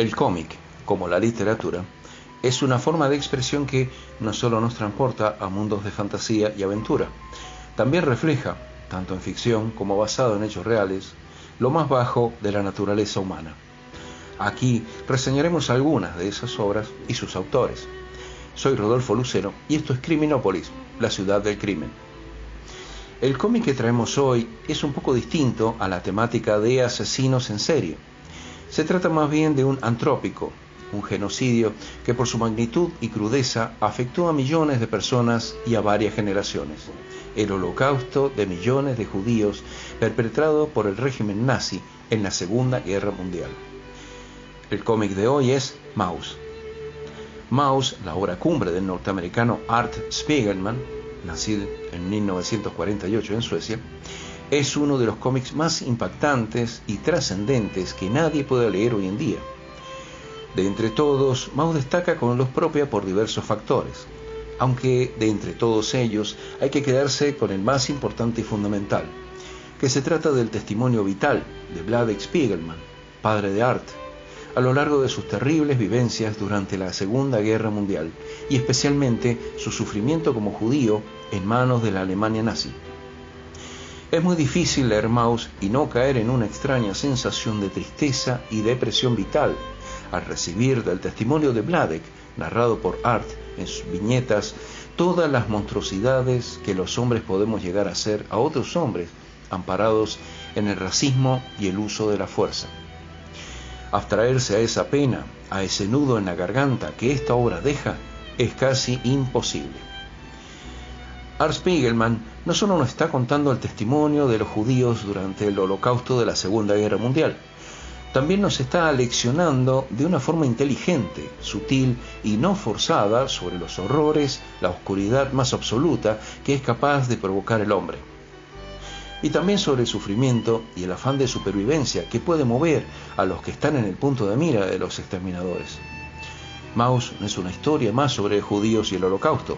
El cómic, como la literatura, es una forma de expresión que no solo nos transporta a mundos de fantasía y aventura, también refleja, tanto en ficción como basado en hechos reales, lo más bajo de la naturaleza humana. Aquí reseñaremos algunas de esas obras y sus autores. Soy Rodolfo Lucero y esto es Criminópolis, la ciudad del crimen. El cómic que traemos hoy es un poco distinto a la temática de asesinos en serie. Se trata más bien de un antrópico, un genocidio que por su magnitud y crudeza afectó a millones de personas y a varias generaciones. El holocausto de millones de judíos perpetrado por el régimen nazi en la Segunda Guerra Mundial. El cómic de hoy es Maus. Maus, la obra cumbre del norteamericano Art Spiegelman, nacido en 1948 en Suecia, es uno de los cómics más impactantes y trascendentes que nadie puede leer hoy en día. De entre todos, Maus destaca con los propia por diversos factores, aunque de entre todos ellos hay que quedarse con el más importante y fundamental, que se trata del testimonio vital de Vladek Spiegelman, padre de Art, a lo largo de sus terribles vivencias durante la Segunda Guerra Mundial y especialmente su sufrimiento como judío en manos de la Alemania nazi. Es muy difícil leer Maus y no caer en una extraña sensación de tristeza y depresión vital al recibir del testimonio de Vladek, narrado por Art en sus viñetas, todas las monstruosidades que los hombres podemos llegar a hacer a otros hombres amparados en el racismo y el uso de la fuerza. Abstraerse a esa pena, a ese nudo en la garganta que esta obra deja, es casi imposible. Art Spiegelman no solo nos está contando el testimonio de los judíos durante el holocausto de la Segunda Guerra Mundial, también nos está leccionando de una forma inteligente, sutil y no forzada sobre los horrores, la oscuridad más absoluta que es capaz de provocar el hombre y también sobre el sufrimiento y el afán de supervivencia que puede mover a los que están en el punto de mira de los exterminadores. Maus no es una historia más sobre judíos y el holocausto.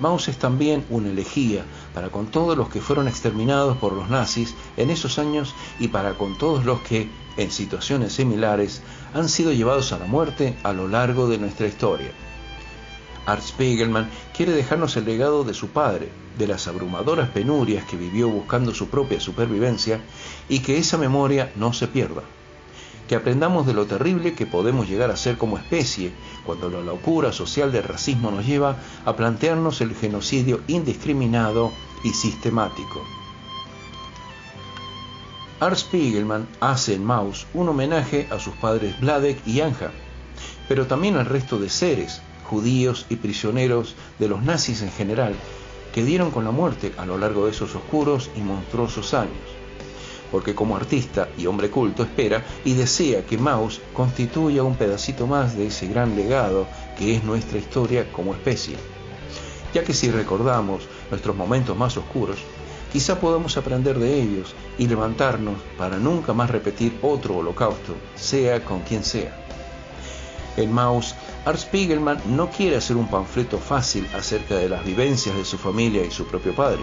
Maus es también una elegía para con todos los que fueron exterminados por los nazis en esos años y para con todos los que, en situaciones similares, han sido llevados a la muerte a lo largo de nuestra historia. Art Spiegelman quiere dejarnos el legado de su padre, de las abrumadoras penurias que vivió buscando su propia supervivencia y que esa memoria no se pierda. Que aprendamos de lo terrible que podemos llegar a ser como especie cuando la locura social del racismo nos lleva a plantearnos el genocidio indiscriminado y sistemático. Art Spiegelman hace en Maus un homenaje a sus padres Vladek y Anja, pero también al resto de seres judíos y prisioneros de los nazis en general, que dieron con la muerte a lo largo de esos oscuros y monstruosos años. Porque como artista y hombre culto espera y desea que Maus constituya un pedacito más de ese gran legado que es nuestra historia como especie. Ya que si recordamos nuestros momentos más oscuros, quizá podamos aprender de ellos y levantarnos para nunca más repetir otro holocausto, sea con quien sea. En Maus Art Spiegelman no quiere hacer un panfleto fácil acerca de las vivencias de su familia y su propio padre.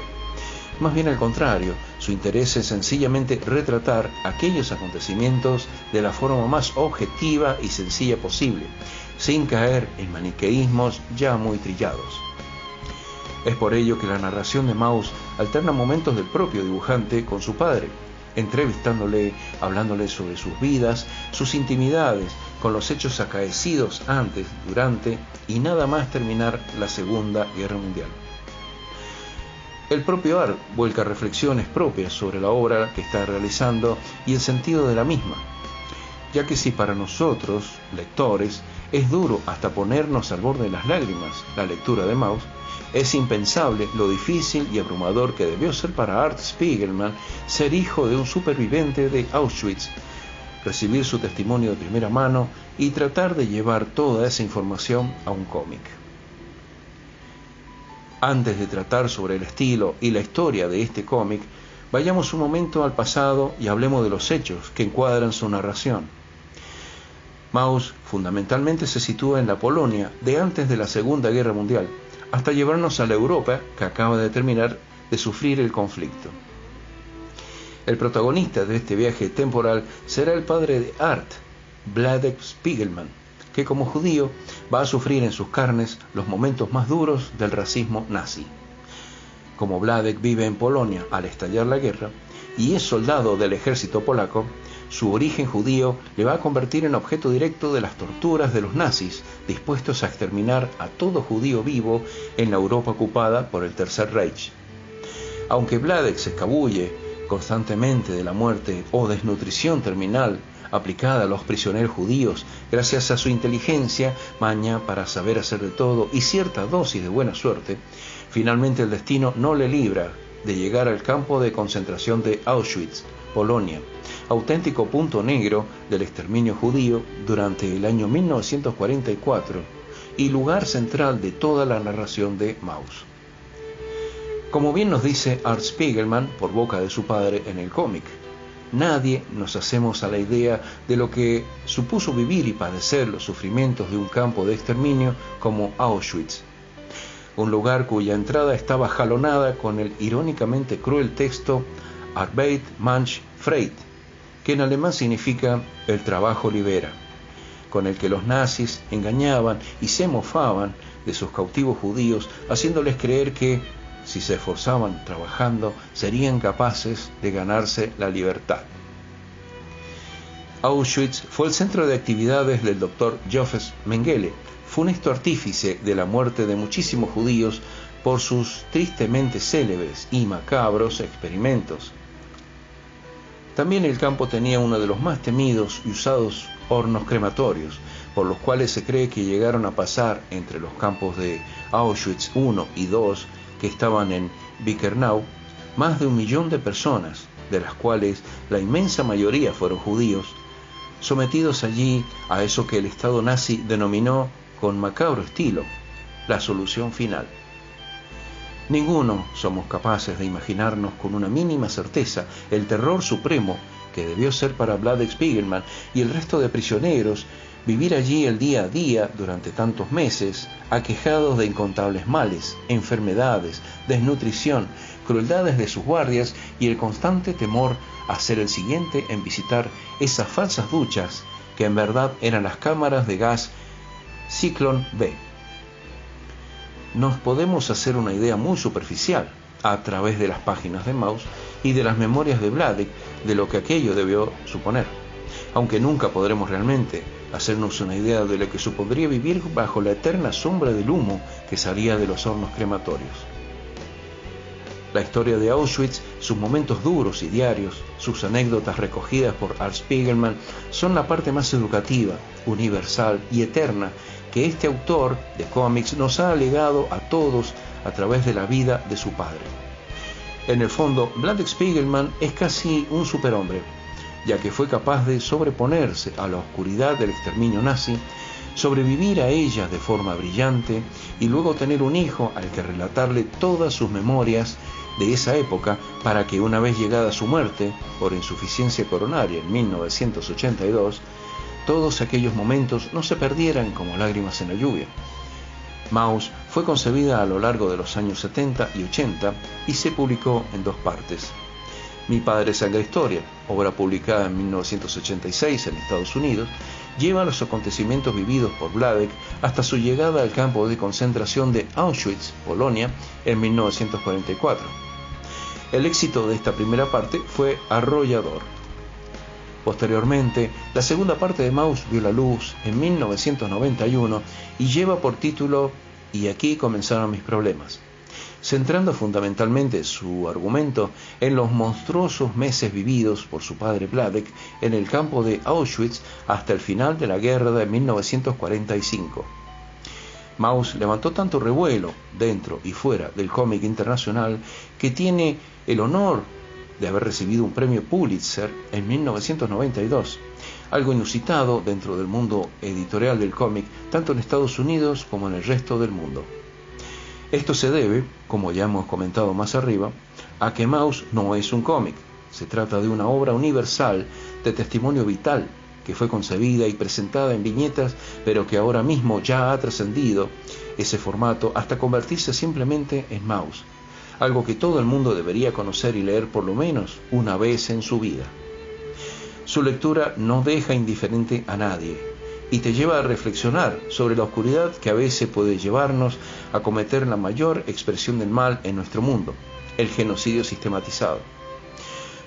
Más bien al contrario, su interés es sencillamente retratar aquellos acontecimientos de la forma más objetiva y sencilla posible, sin caer en maniqueísmos ya muy trillados. Es por ello que la narración de Maus alterna momentos del propio dibujante con su padre, entrevistándole, hablándole sobre sus vidas, sus intimidades, con los hechos acaecidos antes, durante y nada más terminar la Segunda Guerra Mundial. El propio Art vuelca reflexiones propias sobre la obra que está realizando y el sentido de la misma, ya que si para nosotros, lectores, es duro hasta ponernos al borde de las lágrimas la lectura de Maus, es impensable lo difícil y abrumador que debió ser para Art Spiegelman ser hijo de un superviviente de Auschwitz, recibir su testimonio de primera mano y tratar de llevar toda esa información a un cómic. Antes de tratar sobre el estilo y la historia de este cómic, vayamos un momento al pasado y hablemos de los hechos que encuadran su narración. Maus fundamentalmente se sitúa en la Polonia de antes de la Segunda Guerra Mundial, hasta llevarnos a la Europa que acaba de terminar de sufrir el conflicto. El protagonista de este viaje temporal será el padre de Art, Vladek Spiegelman, que como judío va a sufrir en sus carnes los momentos más duros del racismo nazi. Como Vladek vive en Polonia al estallar la guerra y es soldado del ejército polaco, su origen judío le va a convertir en objeto directo de las torturas de los nazis, dispuestos a exterminar a todo judío vivo en la Europa ocupada por el Tercer Reich. Aunque Vladek se escabulle constantemente de la muerte o desnutrición terminal aplicada a los prisioneros judíos, gracias a su inteligencia, maña para saber hacer de todo y cierta dosis de buena suerte, finalmente el destino no le libra de llegar al campo de concentración de Auschwitz, Polonia, auténtico punto negro del exterminio judío durante el año 1944 y lugar central de toda la narración de Maus. Como bien nos dice Art Spiegelman por boca de su padre en el cómic, nadie nos hacemos a la idea de lo que supuso vivir y padecer los sufrimientos de un campo de exterminio como Auschwitz, un lugar cuya entrada estaba jalonada con el irónicamente cruel texto Arbeit manch Freit, que en alemán significa el trabajo libera, con el que los nazis engañaban y se mofaban de sus cautivos judíos, haciéndoles creer que, si se esforzaban trabajando, serían capaces de ganarse la libertad. Auschwitz fue el centro de actividades del doctor Joseph Mengele, funesto artífice de la muerte de muchísimos judíos por sus tristemente célebres y macabros experimentos. También el campo tenía uno de los más temidos y usados hornos crematorios, por los cuales se cree que llegaron a pasar entre los campos de Auschwitz I y II, que estaban en Bickernau, más de un millón de personas, de las cuales la inmensa mayoría fueron judíos, sometidos allí a eso que el Estado nazi denominó con macabro estilo la solución final. Ninguno somos capaces de imaginarnos con una mínima certeza el terror supremo que debió ser para Vladek Spiegelman y el resto de prisioneros vivir allí el día a día durante tantos meses, aquejados de incontables males, enfermedades, desnutrición, crueldades de sus guardias y el constante temor a ser el siguiente en visitar esas falsas duchas que en verdad eran las cámaras de gas Ciclón B. Nos podemos hacer una idea muy superficial a través de las páginas de Maus y de las memorias de Vladek de lo que aquello debió suponer, aunque nunca podremos realmente hacernos una idea de lo que supondría vivir bajo la eterna sombra del humo que salía de los hornos crematorios. La historia de Auschwitz, sus momentos duros y diarios, sus anécdotas recogidas por Art Spiegelman son la parte más educativa, universal y eterna que este autor de cómics nos ha legado a todos a través de la vida de su padre. En el fondo, Vladek Spiegelman es casi un superhombre, ya que fue capaz de sobreponerse a la oscuridad del exterminio nazi, sobrevivir a ella de forma brillante y luego tener un hijo al que relatarle todas sus memorias de esa época para que una vez llegada su muerte por insuficiencia coronaria en 1982, todos aquellos momentos no se perdieran como lágrimas en la lluvia. Maus fue concebida a lo largo de los años 70 y 80 y se publicó en dos partes. Mi padre sangre historia, obra publicada en 1986 en Estados Unidos, lleva los acontecimientos vividos por Vladek hasta su llegada al campo de concentración de Auschwitz, Polonia, en 1944. El éxito de esta primera parte fue arrollador. Posteriormente, la segunda parte de Maus vio la luz en 1991 y lleva por título Y aquí comenzaron mis problemas, centrando fundamentalmente su argumento en los monstruosos meses vividos por su padre Vladek en el campo de Auschwitz hasta el final de la guerra de 1945. Maus levantó tanto revuelo dentro y fuera del cómic internacional que tiene el honor de haber recibido un premio Pulitzer en 1992, algo inusitado dentro del mundo editorial del cómic, tanto en Estados Unidos como en el resto del mundo. Esto se debe, como ya hemos comentado más arriba, a que Maus no es un cómic, se trata de una obra universal de testimonio vital que fue concebida y presentada en viñetas, pero que ahora mismo ya ha trascendido ese formato hasta convertirse simplemente en Maus, algo que todo el mundo debería conocer y leer por lo menos una vez en su vida. Su lectura no deja indiferente a nadie y te lleva a reflexionar sobre la oscuridad que a veces puede llevarnos a cometer la mayor expresión del mal en nuestro mundo, el genocidio sistematizado.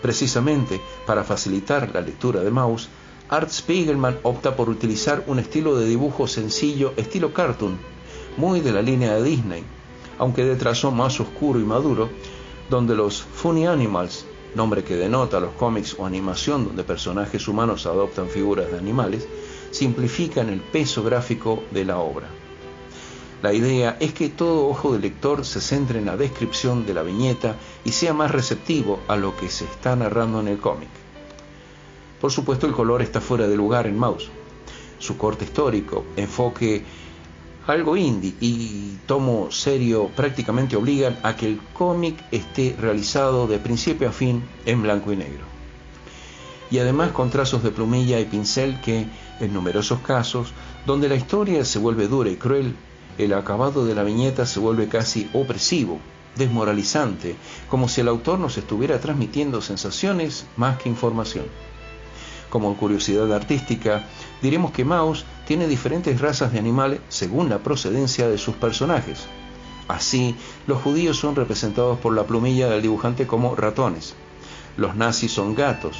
Precisamente para facilitar la lectura de Maus, Art Spiegelman opta por utilizar un estilo de dibujo sencillo, estilo cartoon, muy de la línea de Disney, aunque de trazo más oscuro y maduro, donde los Funny Animals, nombre que denota los cómics o animación donde personajes humanos adoptan figuras de animales, simplifican el peso gráfico de la obra. La idea es que todo ojo de lector se centre en la descripción de la viñeta y sea más receptivo a lo que se está narrando en el cómic. Por supuesto el color está fuera de lugar en Mouse. Su corte histórico, enfoque algo indie y tomo serio prácticamente obligan a que el cómic esté realizado de principio a fin en blanco y negro. Y además con trazos de plumilla y pincel que, en numerosos casos, donde la historia se vuelve dura y cruel, el acabado de la viñeta se vuelve casi opresivo, desmoralizante, como si el autor nos estuviera transmitiendo sensaciones más que información. Como curiosidad artística, diremos que Maus tiene diferentes razas de animales según la procedencia de sus personajes. Así, los judíos son representados por la plumilla del dibujante como ratones, los nazis son gatos,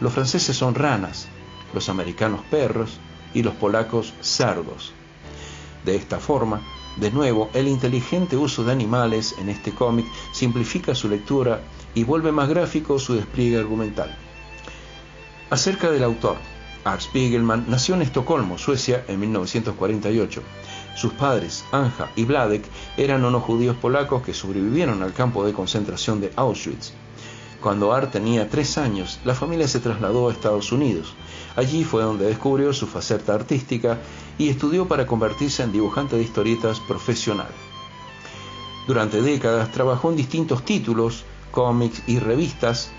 los franceses son ranas, los americanos perros y los polacos cerdos. De esta forma, de nuevo, el inteligente uso de animales en este cómic simplifica su lectura y vuelve más gráfico su despliegue argumental. Acerca del autor, Art Spiegelman nació en Estocolmo, Suecia, en 1948. Sus padres, Anja y Vladek, eran unos judíos polacos que sobrevivieron al campo de concentración de Auschwitz. Cuando Art tenía tres años, la familia se trasladó a Estados Unidos. Allí fue donde descubrió su faceta artística y estudió para convertirse en dibujante de historietas profesional. Durante décadas trabajó en distintos títulos, cómics y revistas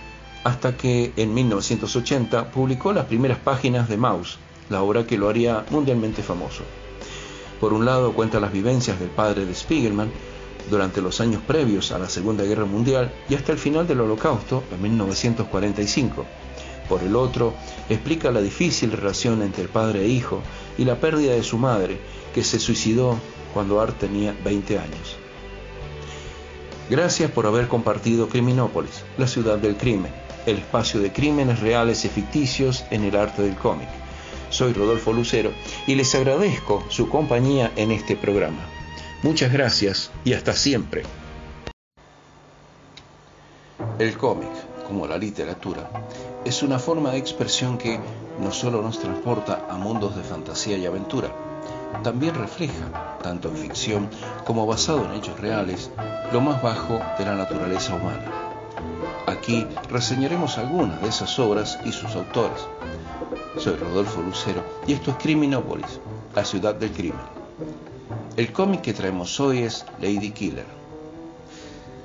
hasta que en 1980 publicó las primeras páginas de Maus, la obra que lo haría mundialmente famoso. Por un lado cuenta las vivencias del padre de Spiegelman durante los años previos a la Segunda Guerra Mundial y hasta el final del Holocausto en 1945. Por el otro, explica la difícil relación entre padre e hijo y la pérdida de su madre, que se suicidó cuando Art tenía 20 años. Gracias por haber compartido Criminópolis, la ciudad del crimen el espacio de crímenes reales y ficticios en el arte del cómic. Soy Rodolfo Lucero y les agradezco su compañía en este programa. Muchas gracias y hasta siempre. El cómic, como la literatura, es una forma de expresión que no solo nos transporta a mundos de fantasía y aventura, también refleja, tanto en ficción como basado en hechos reales, lo más bajo de la naturaleza humana. Aquí reseñaremos algunas de esas obras y sus autores. Soy Rodolfo Lucero y esto es Criminópolis, la ciudad del crimen. El cómic que traemos hoy es Lady Killer.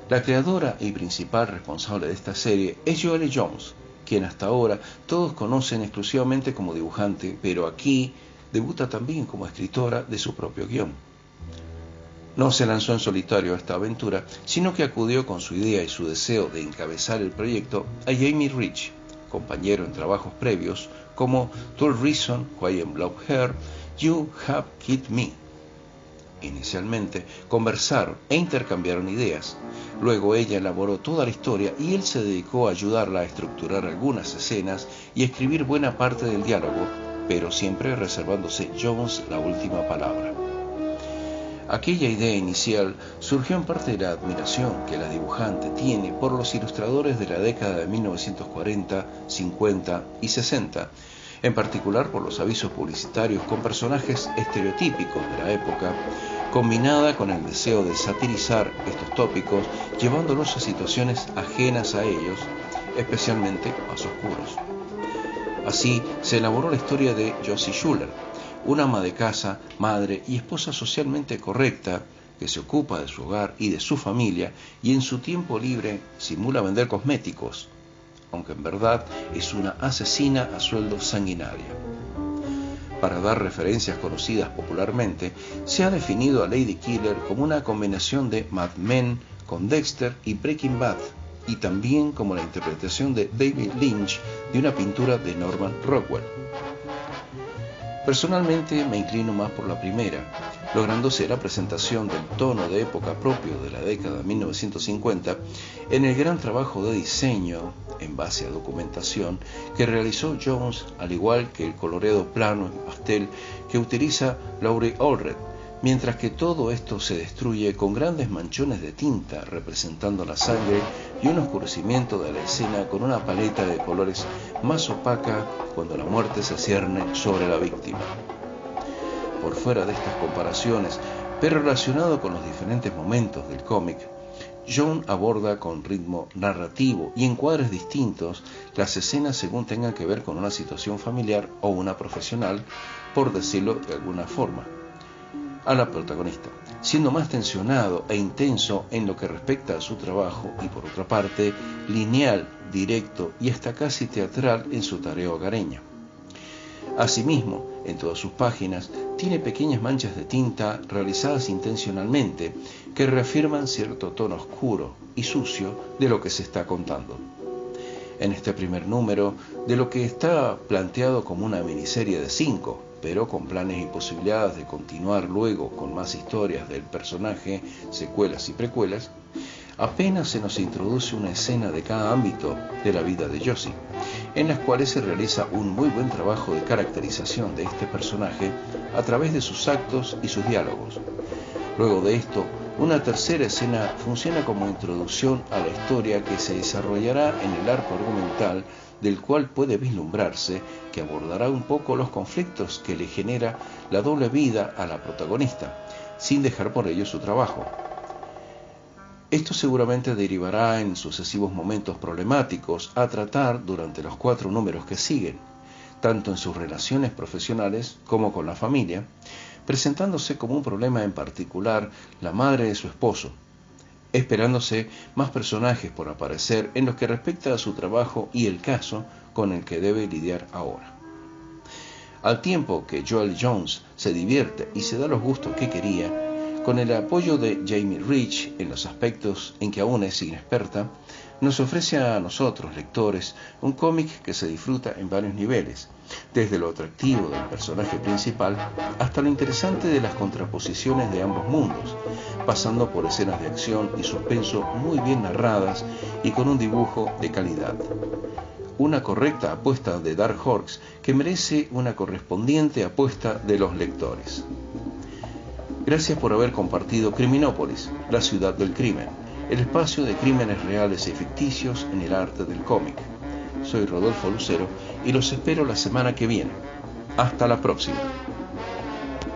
La creadora y principal responsable de esta serie es Joelle Jones, quien hasta ahora todos conocen exclusivamente como dibujante, pero aquí debuta también como escritora de su propio guion. No se lanzó en solitario a esta aventura, sino que acudió con su idea y su deseo de encabezar el proyecto a Jamie Rich, compañero en trabajos previos como Tool Reason, Why I'm Black Hair, You Have Killed Me. Inicialmente conversaron e intercambiaron ideas. Luego ella elaboró toda la historia y él se dedicó a ayudarla a estructurar algunas escenas y escribir buena parte del diálogo, pero siempre reservándose Jones la última palabra. Aquella idea inicial surgió en parte de la admiración que la dibujante tiene por los ilustradores de la década de 1940, 50 y 60, en particular por los avisos publicitarios con personajes estereotípicos de la época, combinada con el deseo de satirizar estos tópicos llevándolos a situaciones ajenas a ellos, especialmente más oscuros. Así se elaboró la historia de Josie Schuller, una ama de casa, madre y esposa socialmente correcta que se ocupa de su hogar y de su familia y en su tiempo libre simula vender cosméticos, aunque en verdad es una asesina a sueldo sanguinaria. Para dar referencias conocidas popularmente, se ha definido a Lady Killer como una combinación de Mad Men con Dexter y Breaking Bad, y también como la interpretación de David Lynch de una pintura de Norman Rockwell. Personalmente me inclino más por la primera, lográndose la presentación del tono de época propio de la década de 1950 en el gran trabajo de diseño en base a documentación que realizó Jones, al igual que el coloreado plano en pastel que utiliza Laurie Allred, mientras que todo esto se destruye con grandes manchones de tinta representando la sangre y un oscurecimiento de la escena con una paleta de colores más opaca cuando la muerte se cierne sobre la víctima. Por fuera de estas comparaciones, pero relacionado con los diferentes momentos del cómic, John aborda con ritmo narrativo y encuadres distintos las escenas según tengan que ver con una situación familiar o una profesional, por decirlo de alguna forma, a la protagonista, siendo más tensionado e intenso en lo que respecta a su trabajo y por otra parte lineal, directo y hasta casi teatral en su tarea hogareña. Asimismo, en todas sus páginas tiene pequeñas manchas de tinta realizadas intencionalmente que reafirman cierto tono oscuro y sucio de lo que se está contando. En este primer número, de lo que está planteado como una miniserie de cinco, pero con planes y posibilidades de continuar luego con más historias del personaje, secuelas y precuelas, apenas se nos introduce una escena de cada ámbito de la vida de Josie, en las cuales se realiza un muy buen trabajo de caracterización de este personaje a través de sus actos y sus diálogos. Luego de esto, una tercera escena funciona como introducción a la historia que se desarrollará en el arco argumental del cual puede vislumbrarse que abordará un poco los conflictos que le genera la doble vida a la protagonista, sin dejar por ello su trabajo. Esto seguramente derivará en sucesivos momentos problemáticos a tratar durante los cuatro números que siguen, tanto en sus relaciones profesionales como con la familia, presentándose como un problema en particular la madre de su esposo, esperándose más personajes por aparecer en lo que respecta a su trabajo y el caso con el que debe lidiar ahora. Al tiempo que Joel Jones se divierte y se da los gustos que quería, con el apoyo de Jamie Rich en los aspectos en que aún es inexperta, nos ofrece a nosotros, lectores, un cómic que se disfruta en varios niveles, desde lo atractivo del personaje principal hasta lo interesante de las contraposiciones de ambos mundos, pasando por escenas de acción y suspenso muy bien narradas y con un dibujo de calidad. Una correcta apuesta de Dark Horse que merece una correspondiente apuesta de los lectores. Gracias por haber compartido Criminópolis, la ciudad del crimen, el espacio de crímenes reales y ficticios en el arte del cómic. Soy Rodolfo Lucero y los espero la semana que viene. Hasta la próxima.